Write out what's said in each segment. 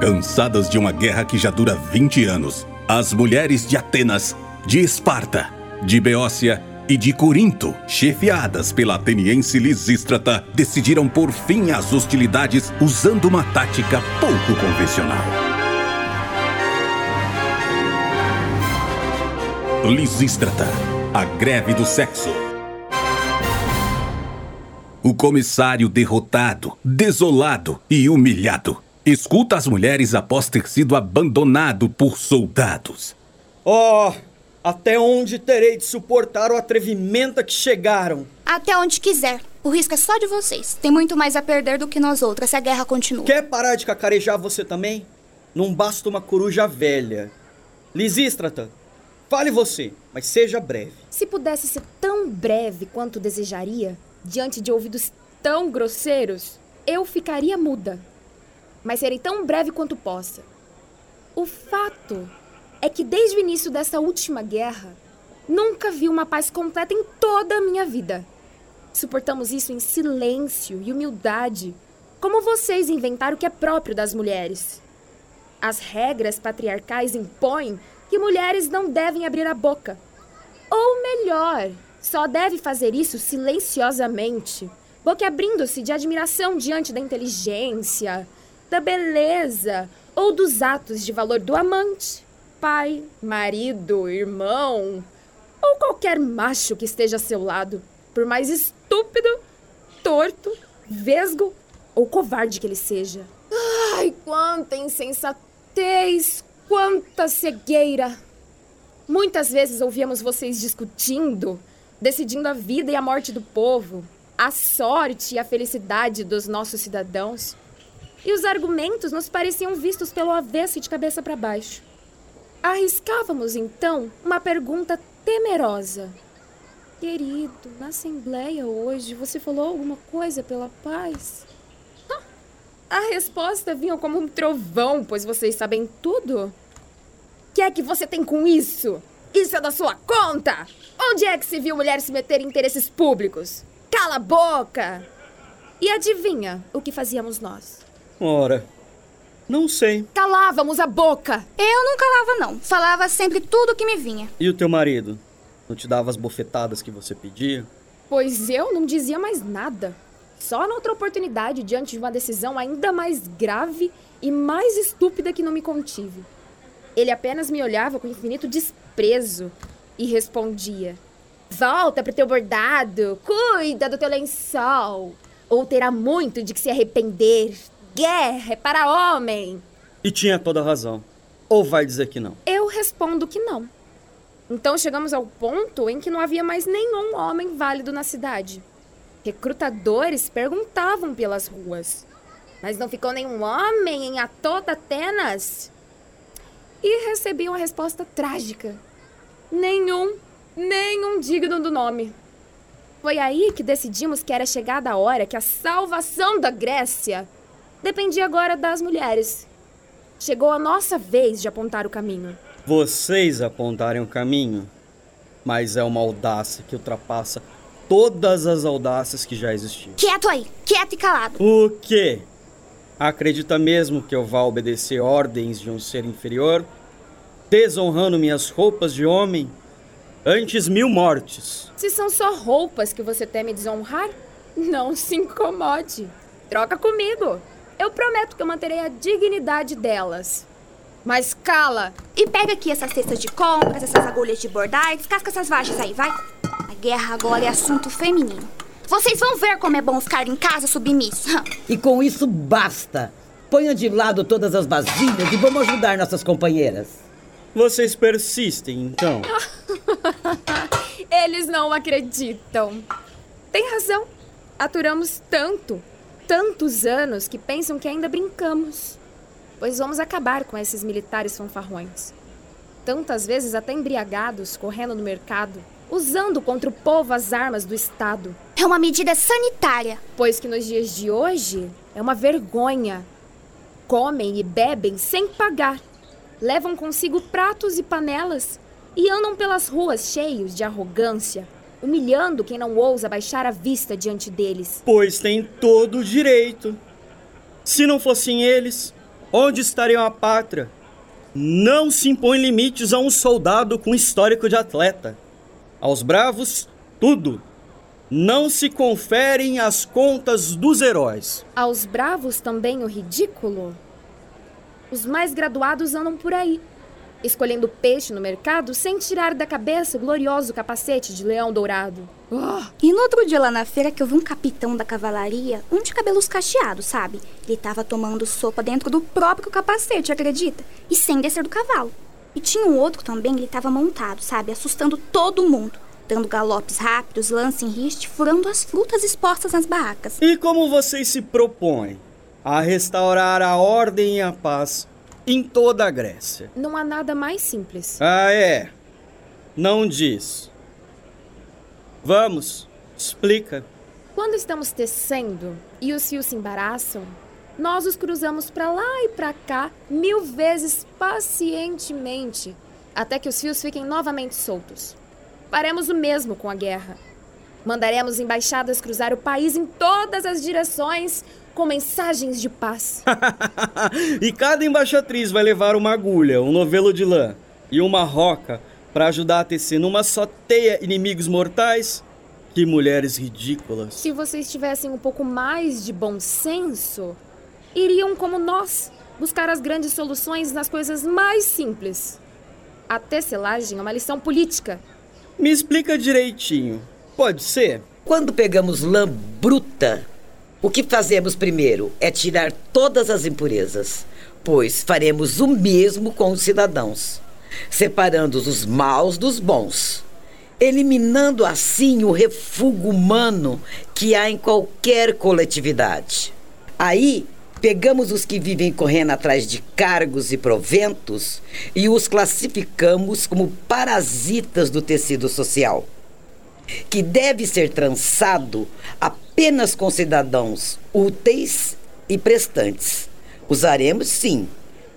Cansadas de uma guerra que já dura 20 anos, as mulheres de Atenas, de Esparta, de Beócia e de Corinto, chefiadas pela ateniense Lisístrata, decidiram pôr fim às hostilidades usando uma tática pouco convencional. Lisístrata, a greve do sexo. O comissário derrotado, desolado e humilhado escuta as mulheres após ter sido abandonado por soldados. Oh, até onde terei de suportar o atrevimento a que chegaram? Até onde quiser. O risco é só de vocês. Tem muito mais a perder do que nós outras se a guerra continua. Quer parar de cacarejar você também? Não basta uma coruja velha. Lisístrata, fale você, mas seja breve. Se pudesse ser tão breve quanto desejaria, diante de ouvidos tão grosseiros, eu ficaria muda. Mas serei tão breve quanto possa. O fato é que desde o início dessa última guerra, nunca vi uma paz completa em toda a minha vida. Suportamos isso em silêncio e humildade, como vocês inventaram o que é próprio das mulheres. As regras patriarcais impõem que mulheres não devem abrir a boca. Ou melhor, só deve fazer isso silenciosamente, boquiabrindo-se de admiração diante da inteligência, da beleza ou dos atos de valor do amante, pai, marido, irmão ou qualquer macho que esteja a seu lado, por mais estúpido, torto, vesgo ou covarde que ele seja. Ai, quanta insensatez, quanta cegueira! Muitas vezes ouvíamos vocês discutindo, decidindo a vida e a morte do povo, a sorte e a felicidade dos nossos cidadãos. E os argumentos nos pareciam vistos pelo avesso e de cabeça para baixo. Arriscávamos então uma pergunta temerosa. Querido, na assembleia hoje você falou alguma coisa pela paz? A resposta vinha como um trovão, pois vocês sabem tudo. O que é que você tem com isso? Isso é da sua conta? Onde é que se viu mulher se meter em interesses públicos? Cala a boca! E adivinha o que fazíamos nós? Ora, não sei. Calávamos a boca! Eu não calava, não. Falava sempre tudo o que me vinha. E o teu marido? Não te dava as bofetadas que você pedia? Pois eu não dizia mais nada. Só na outra oportunidade, diante de uma decisão ainda mais grave e mais estúpida que não me contive. Ele apenas me olhava com infinito desprezo e respondia: Volta pro teu bordado, cuida do teu lençol, ou terá muito de que se arrepender. Guerra é para homem. E tinha toda razão. Ou vai dizer que não? Eu respondo que não. Então chegamos ao ponto em que não havia mais nenhum homem válido na cidade. Recrutadores perguntavam pelas ruas. Mas não ficou nenhum homem em a toda Atenas? E recebi uma resposta trágica. Nenhum, nenhum digno do nome. Foi aí que decidimos que era chegada a hora que a salvação da Grécia dependia agora das mulheres. Chegou a nossa vez de apontar o caminho. Vocês apontarem o caminho, mas é uma audácia que ultrapassa todas as audácias que já existiam. Quieto aí, quieto e calado. O quê? Acredita mesmo que eu vá obedecer ordens de um ser inferior? Desonrando minhas roupas de homem? Antes mil mortes. Se são só roupas que você teme desonrar, não se incomode. Troca comigo. Eu prometo que eu manterei a dignidade delas. Mas cala! E pega aqui essas cestas de compras, essas agulhas de bordar e descasca essas vagens aí, vai. A guerra agora é assunto feminino. Vocês vão ver como é bom ficar em casa submisso. E com isso basta. Ponha de lado todas as vasilhas e vamos ajudar nossas companheiras. Vocês persistem, então? Eles não acreditam. Tem razão. Aturamos tanto, tantos anos que pensam que ainda brincamos. Pois vamos acabar com esses militares fanfarrões. Tantas vezes até embriagados, correndo no mercado, usando contra o povo as armas do Estado. É uma medida sanitária. Pois que nos dias de hoje é uma vergonha. Comem e bebem sem pagar. Levam consigo pratos e panelas e andam pelas ruas cheios de arrogância, humilhando quem não ousa baixar a vista diante deles. Pois tem todo o direito. Se não fossem eles, onde estaria a pátria? Não se impõe limites a um soldado com histórico de atleta. Aos bravos, tudo. Não se conferem as contas dos heróis. Aos bravos também o ridículo? Os mais graduados andam por aí, escolhendo peixe no mercado sem tirar da cabeça o glorioso capacete de leão dourado. Oh! E no outro dia lá na feira que eu vi um capitão da cavalaria, um de cabelos cacheados, sabe? Ele tava tomando sopa dentro do próprio capacete, acredita? E sem descer do cavalo. E tinha um outro também, ele tava montado, sabe? Assustando todo mundo. Dando galopes rápidos, lance em riste, furando as frutas expostas nas barracas. E como vocês se propõem a restaurar a ordem e a paz em toda a Grécia? Não há nada mais simples. Ah, é? Não diz. Vamos, explica. Quando estamos tecendo e os fios se embaraçam, nós os cruzamos para lá e para cá mil vezes pacientemente, até que os fios fiquem novamente soltos. Faremos o mesmo com a guerra. Mandaremos embaixadas cruzar o país em todas as direções com mensagens de paz. e cada embaixatriz vai levar uma agulha, um novelo de lã e uma roca para ajudar a tecer numa só teia inimigos mortais. Que mulheres ridículas. Se vocês tivessem um pouco mais de bom senso, iriam como nós buscar as grandes soluções nas coisas mais simples. A tecelagem é uma lição política me explica direitinho. Pode ser? Quando pegamos lã bruta, o que fazemos primeiro é tirar todas as impurezas, pois faremos o mesmo com os cidadãos, separando os maus dos bons, eliminando assim o refúgio humano que há em qualquer coletividade. Aí Pegamos os que vivem correndo atrás de cargos e proventos e os classificamos como parasitas do tecido social, que deve ser trançado apenas com cidadãos úteis e prestantes. Usaremos sim,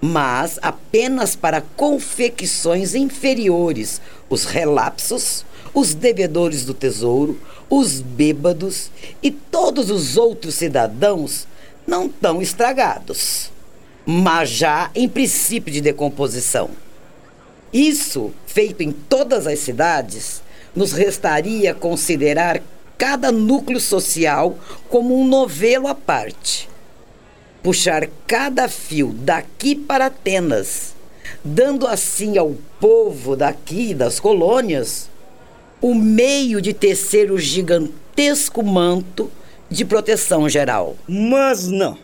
mas apenas para confecções inferiores, os relapsos, os devedores do tesouro, os bêbados e todos os outros cidadãos não tão estragados, mas já em princípio de decomposição. Isso, feito em todas as cidades, nos restaria considerar cada núcleo social como um novelo à parte. Puxar cada fio daqui para Atenas, dando assim ao povo daqui das colônias o meio de tecer o gigantesco manto de proteção geral. Mas não.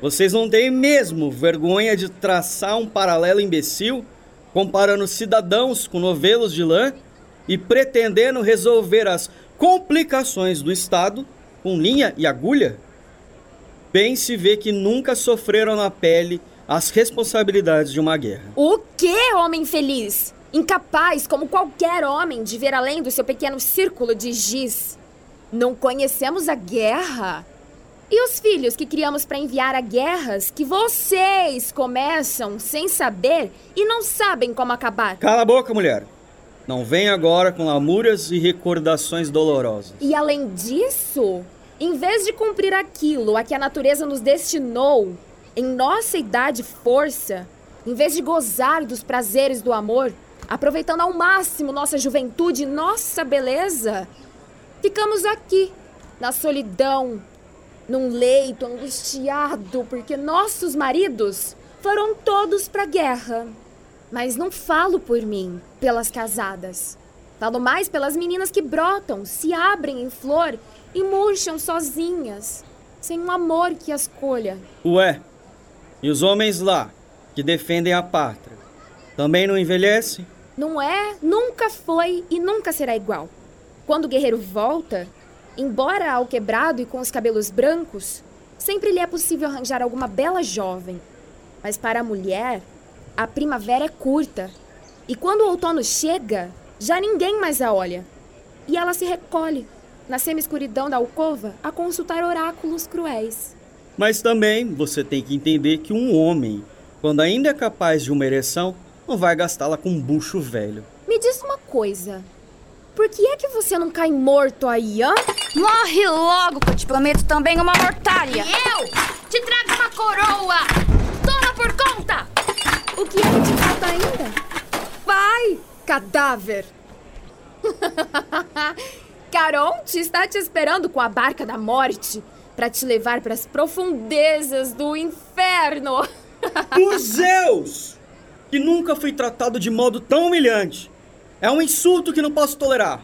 Vocês não têm mesmo vergonha de traçar um paralelo imbecil comparando cidadãos com novelos de lã e pretendendo resolver as complicações do Estado com linha e agulha? Bem se vê que nunca sofreram na pele as responsabilidades de uma guerra. O que, homem feliz? Incapaz, como qualquer homem, de ver além do seu pequeno círculo de giz. Não conhecemos a guerra? E os filhos que criamos para enviar a guerras que vocês começam sem saber e não sabem como acabar? Cala a boca, mulher. Não vem agora com lamúrias e recordações dolorosas. E além disso, em vez de cumprir aquilo a que a natureza nos destinou, em nossa idade força, em vez de gozar dos prazeres do amor, aproveitando ao máximo nossa juventude e nossa beleza, Ficamos aqui, na solidão, num leito angustiado, porque nossos maridos foram todos para a guerra. Mas não falo por mim, pelas casadas. Falo mais pelas meninas que brotam, se abrem em flor e murcham sozinhas, sem um amor que as colha. Ué, e os homens lá, que defendem a pátria, também não envelhecem? Não é, nunca foi e nunca será igual. Quando o guerreiro volta, embora ao quebrado e com os cabelos brancos, sempre lhe é possível arranjar alguma bela jovem. Mas para a mulher, a primavera é curta. E quando o outono chega, já ninguém mais a olha. E ela se recolhe, na semi-escuridão da alcova, a consultar oráculos cruéis. Mas também você tem que entender que um homem, quando ainda é capaz de uma ereção, não vai gastá-la com um bucho velho. Me diz uma coisa. Por que é que você não cai morto aí, hã? Morre logo, que eu te prometo também uma mortalha. E eu te trago uma coroa. O que é que te falta ainda? Vai, cadáver! Caronte está te esperando com a barca da morte para te levar para as profundezas do inferno. Por Zeus! Que nunca fui tratado de modo tão humilhante. É um insulto que não posso tolerar.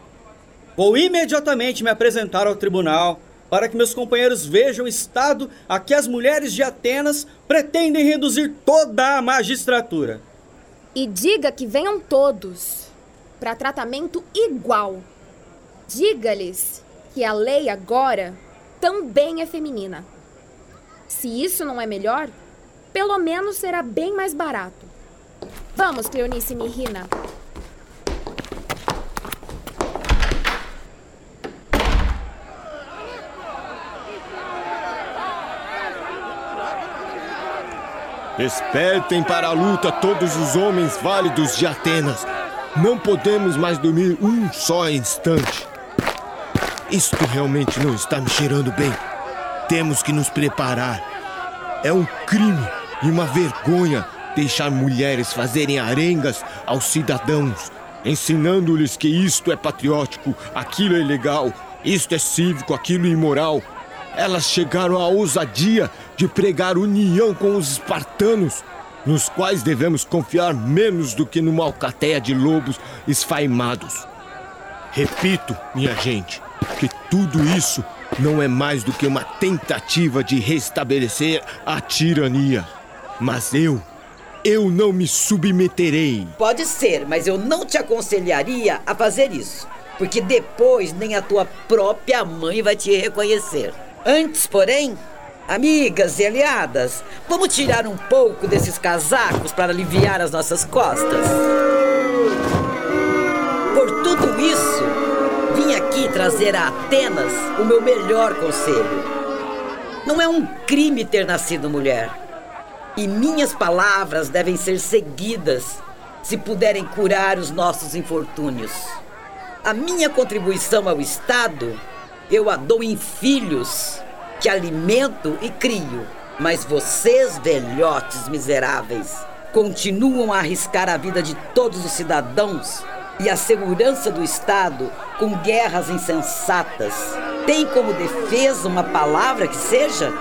Vou imediatamente me apresentar ao tribunal para que meus companheiros vejam o estado a que as mulheres de Atenas pretendem reduzir toda a magistratura. E diga que venham todos para tratamento igual. Diga-lhes que a lei agora também é feminina. Se isso não é melhor, pelo menos será bem mais barato. Vamos, Cleonice Mirrina. Despertem para a luta todos os homens válidos de Atenas. Não podemos mais dormir um só instante. Isto realmente não está me cheirando bem. Temos que nos preparar. É um crime e uma vergonha deixar mulheres fazerem arengas aos cidadãos, ensinando-lhes que isto é patriótico, aquilo é legal, isto é cívico, aquilo é imoral. Elas chegaram à ousadia de pregar união com os espartanos, nos quais devemos confiar menos do que numa alcateia de lobos esfaimados. Repito, minha gente, que tudo isso não é mais do que uma tentativa de restabelecer a tirania. Mas eu, eu não me submeterei. Pode ser, mas eu não te aconselharia a fazer isso. Porque depois nem a tua própria mãe vai te reconhecer. Antes, porém, amigas e aliadas, vamos tirar um pouco desses casacos para aliviar as nossas costas. Por tudo isso, vim aqui trazer a Atenas o meu melhor conselho. Não é um crime ter nascido mulher. E minhas palavras devem ser seguidas se puderem curar os nossos infortúnios. A minha contribuição ao Estado eu a dou em filhos, que alimento e crio. Mas vocês, velhotes miseráveis, continuam a arriscar a vida de todos os cidadãos e a segurança do Estado com guerras insensatas. Tem como defesa uma palavra que seja?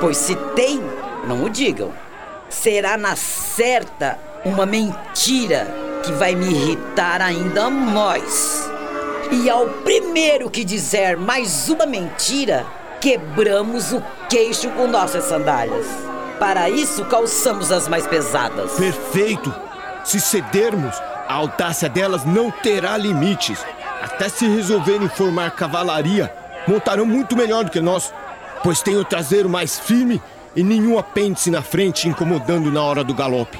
Pois se tem, não o digam. Será na certa uma mentira que vai me irritar ainda mais. E ao primeiro que dizer mais uma mentira, quebramos o queixo com nossas sandálias. Para isso, calçamos as mais pesadas. Perfeito! Se cedermos, a audácia delas não terá limites. Até se resolverem formar cavalaria, montarão muito melhor do que nós, pois têm o traseiro mais firme e nenhum apêndice na frente incomodando na hora do galope.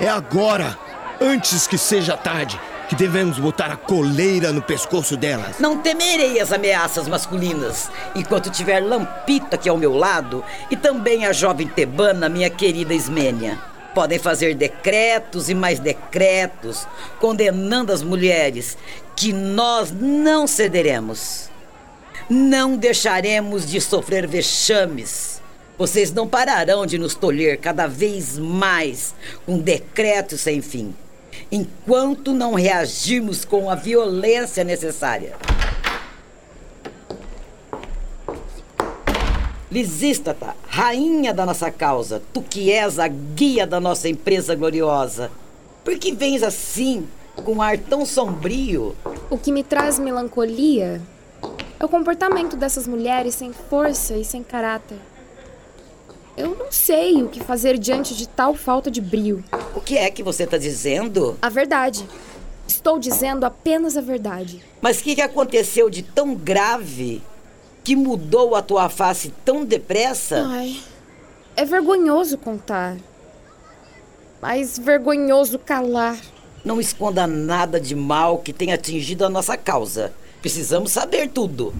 É agora, antes que seja tarde, que devemos botar a coleira no pescoço delas. Não temerei as ameaças masculinas, enquanto tiver Lampita aqui ao meu lado e também a jovem tebana, minha querida Ismênia. Podem fazer decretos e mais decretos, condenando as mulheres, que nós não cederemos. Não deixaremos de sofrer vexames. Vocês não pararão de nos tolher cada vez mais com decretos sem fim enquanto não reagirmos com a violência necessária. Lisístata, rainha da nossa causa, tu que és a guia da nossa empresa gloriosa, por que vens assim, com um ar tão sombrio? O que me traz melancolia é o comportamento dessas mulheres sem força e sem caráter. Eu não sei o que fazer diante de tal falta de brio. O que é que você está dizendo? A verdade. Estou dizendo apenas a verdade. Mas o que, que aconteceu de tão grave que mudou a tua face tão depressa? Ai, é vergonhoso contar. Mas vergonhoso calar. Não esconda nada de mal que tenha atingido a nossa causa. Precisamos saber tudo.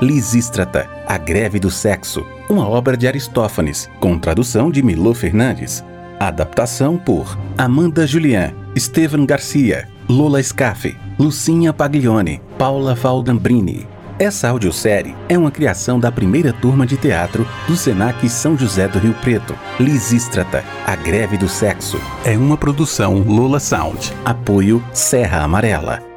Lisístrata, A Greve do Sexo, uma obra de Aristófanes, com tradução de Milô Fernandes. Adaptação por Amanda Julian, Estevan Garcia, Lola Scaffe, Lucinha Paglione, Paula Valdambrini. Essa audiosérie é uma criação da primeira turma de teatro do Senac São José do Rio Preto. Lisístrata, a greve do sexo. É uma produção Lola Sound. Apoio Serra Amarela.